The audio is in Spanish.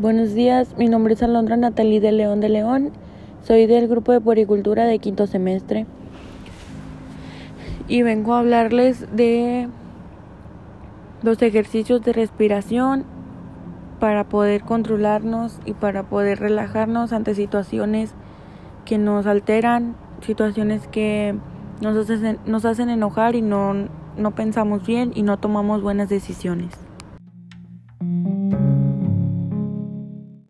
Buenos días, mi nombre es Alondra Natalie de León de León, soy del grupo de Poricultura de quinto semestre y vengo a hablarles de los ejercicios de respiración para poder controlarnos y para poder relajarnos ante situaciones que nos alteran, situaciones que nos hacen, nos hacen enojar y no, no pensamos bien y no tomamos buenas decisiones.